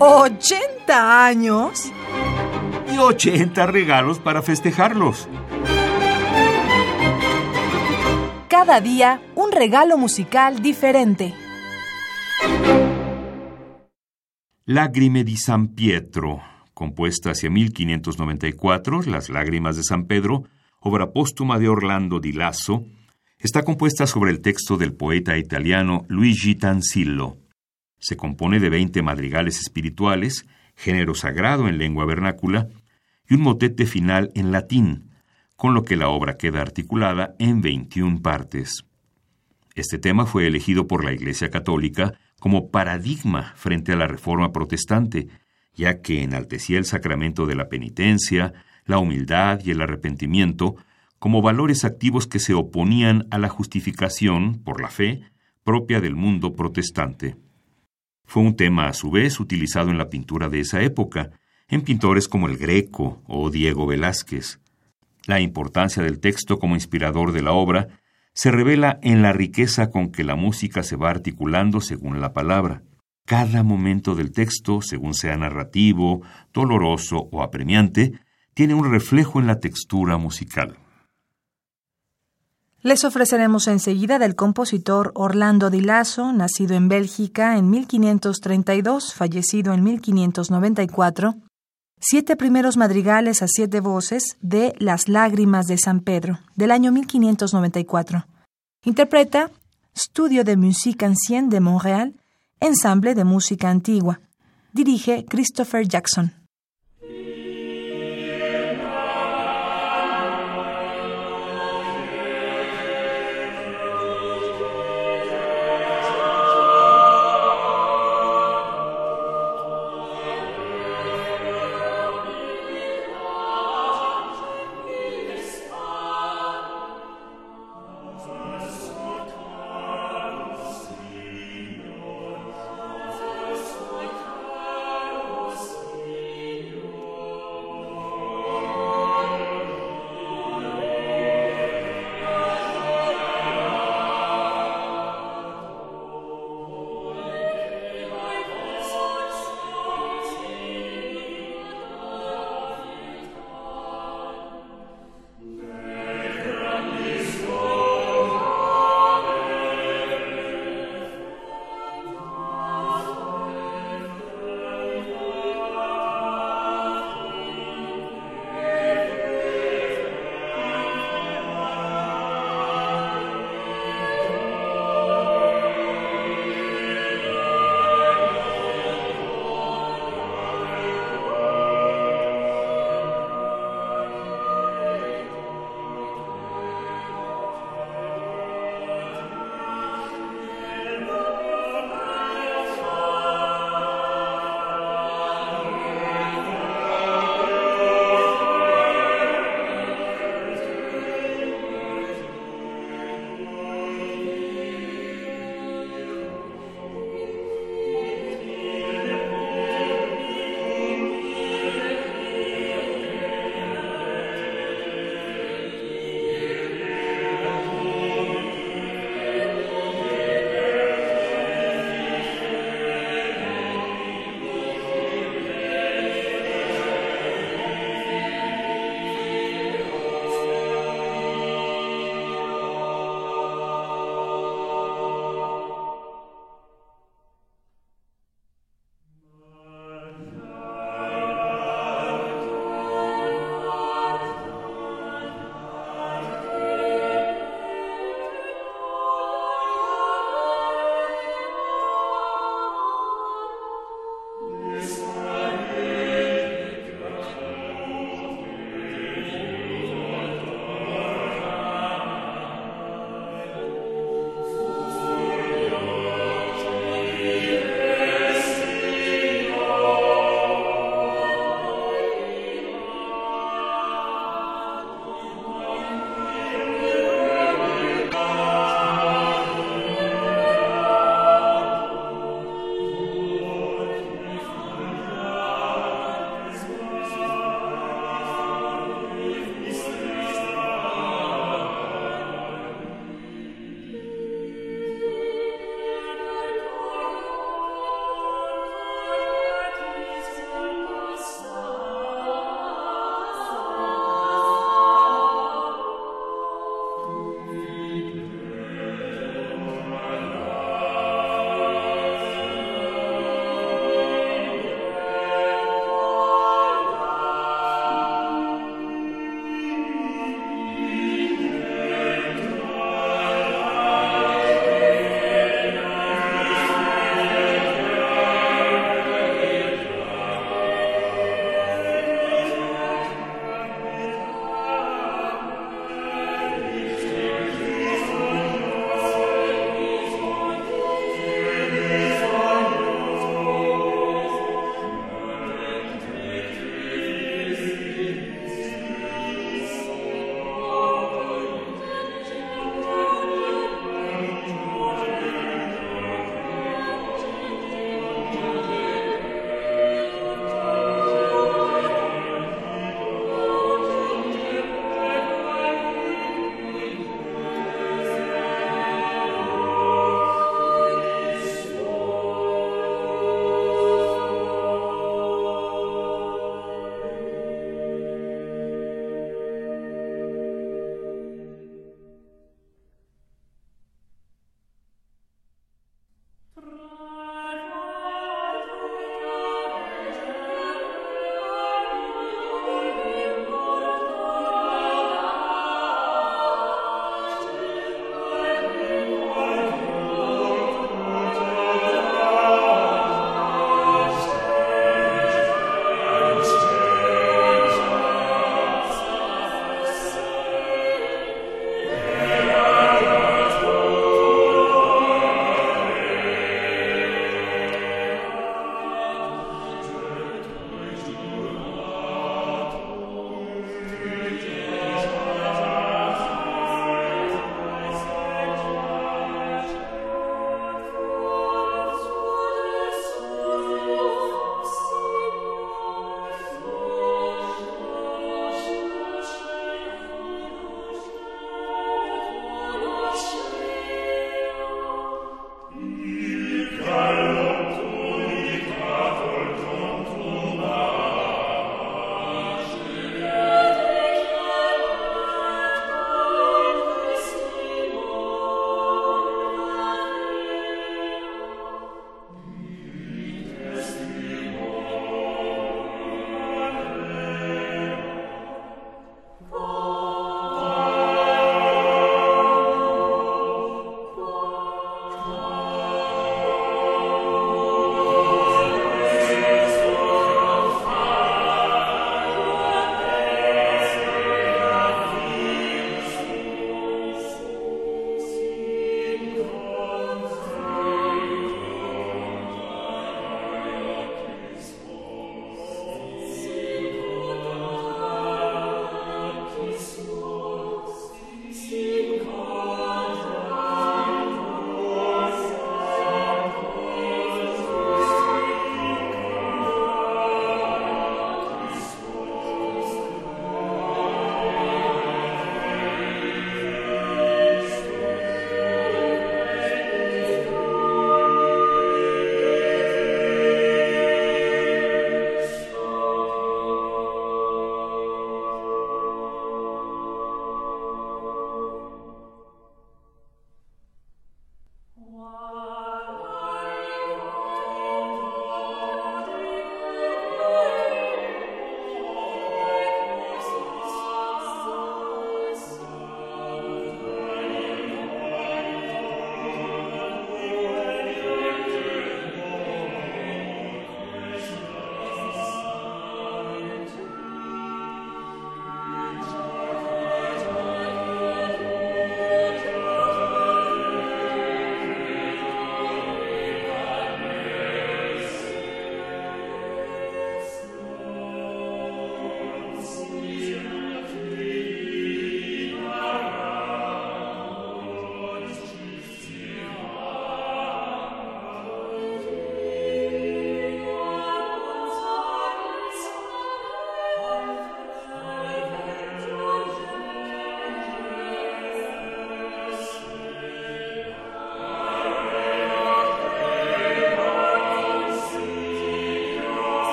¿80 años? Y 80 regalos para festejarlos. Cada día un regalo musical diferente. Lágrime di San Pietro, compuesta hacia 1594, Las Lágrimas de San Pedro, obra póstuma de Orlando di Lasso, está compuesta sobre el texto del poeta italiano Luigi Tanzillo. Se compone de 20 madrigales espirituales, género sagrado en lengua vernácula, y un motete final en latín, con lo que la obra queda articulada en 21 partes. Este tema fue elegido por la Iglesia Católica como paradigma frente a la Reforma Protestante, ya que enaltecía el sacramento de la penitencia, la humildad y el arrepentimiento como valores activos que se oponían a la justificación, por la fe, propia del mundo protestante. Fue un tema a su vez utilizado en la pintura de esa época, en pintores como el Greco o Diego Velázquez. La importancia del texto como inspirador de la obra se revela en la riqueza con que la música se va articulando según la palabra. Cada momento del texto, según sea narrativo, doloroso o apremiante, tiene un reflejo en la textura musical. Les ofreceremos enseguida del compositor Orlando Di Lasso, nacido en Bélgica en 1532, fallecido en 1594, siete primeros madrigales a siete voces de Las Lágrimas de San Pedro, del año 1594. Interpreta Studio de Musique Ancienne de Montréal, Ensamble de Música Antigua. Dirige Christopher Jackson.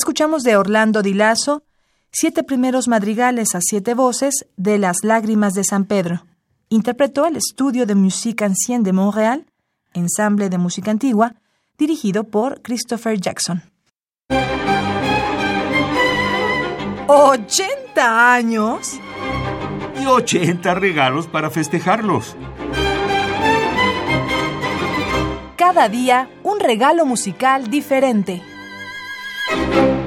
Escuchamos de Orlando Di Lasso siete primeros madrigales a siete voces de Las Lágrimas de San Pedro. Interpretó el Estudio de Musique Ancienne de Montréal, ensamble de música antigua, dirigido por Christopher Jackson. ¿80 años? Y 80 regalos para festejarlos. Cada día un regalo musical diferente. Thank you.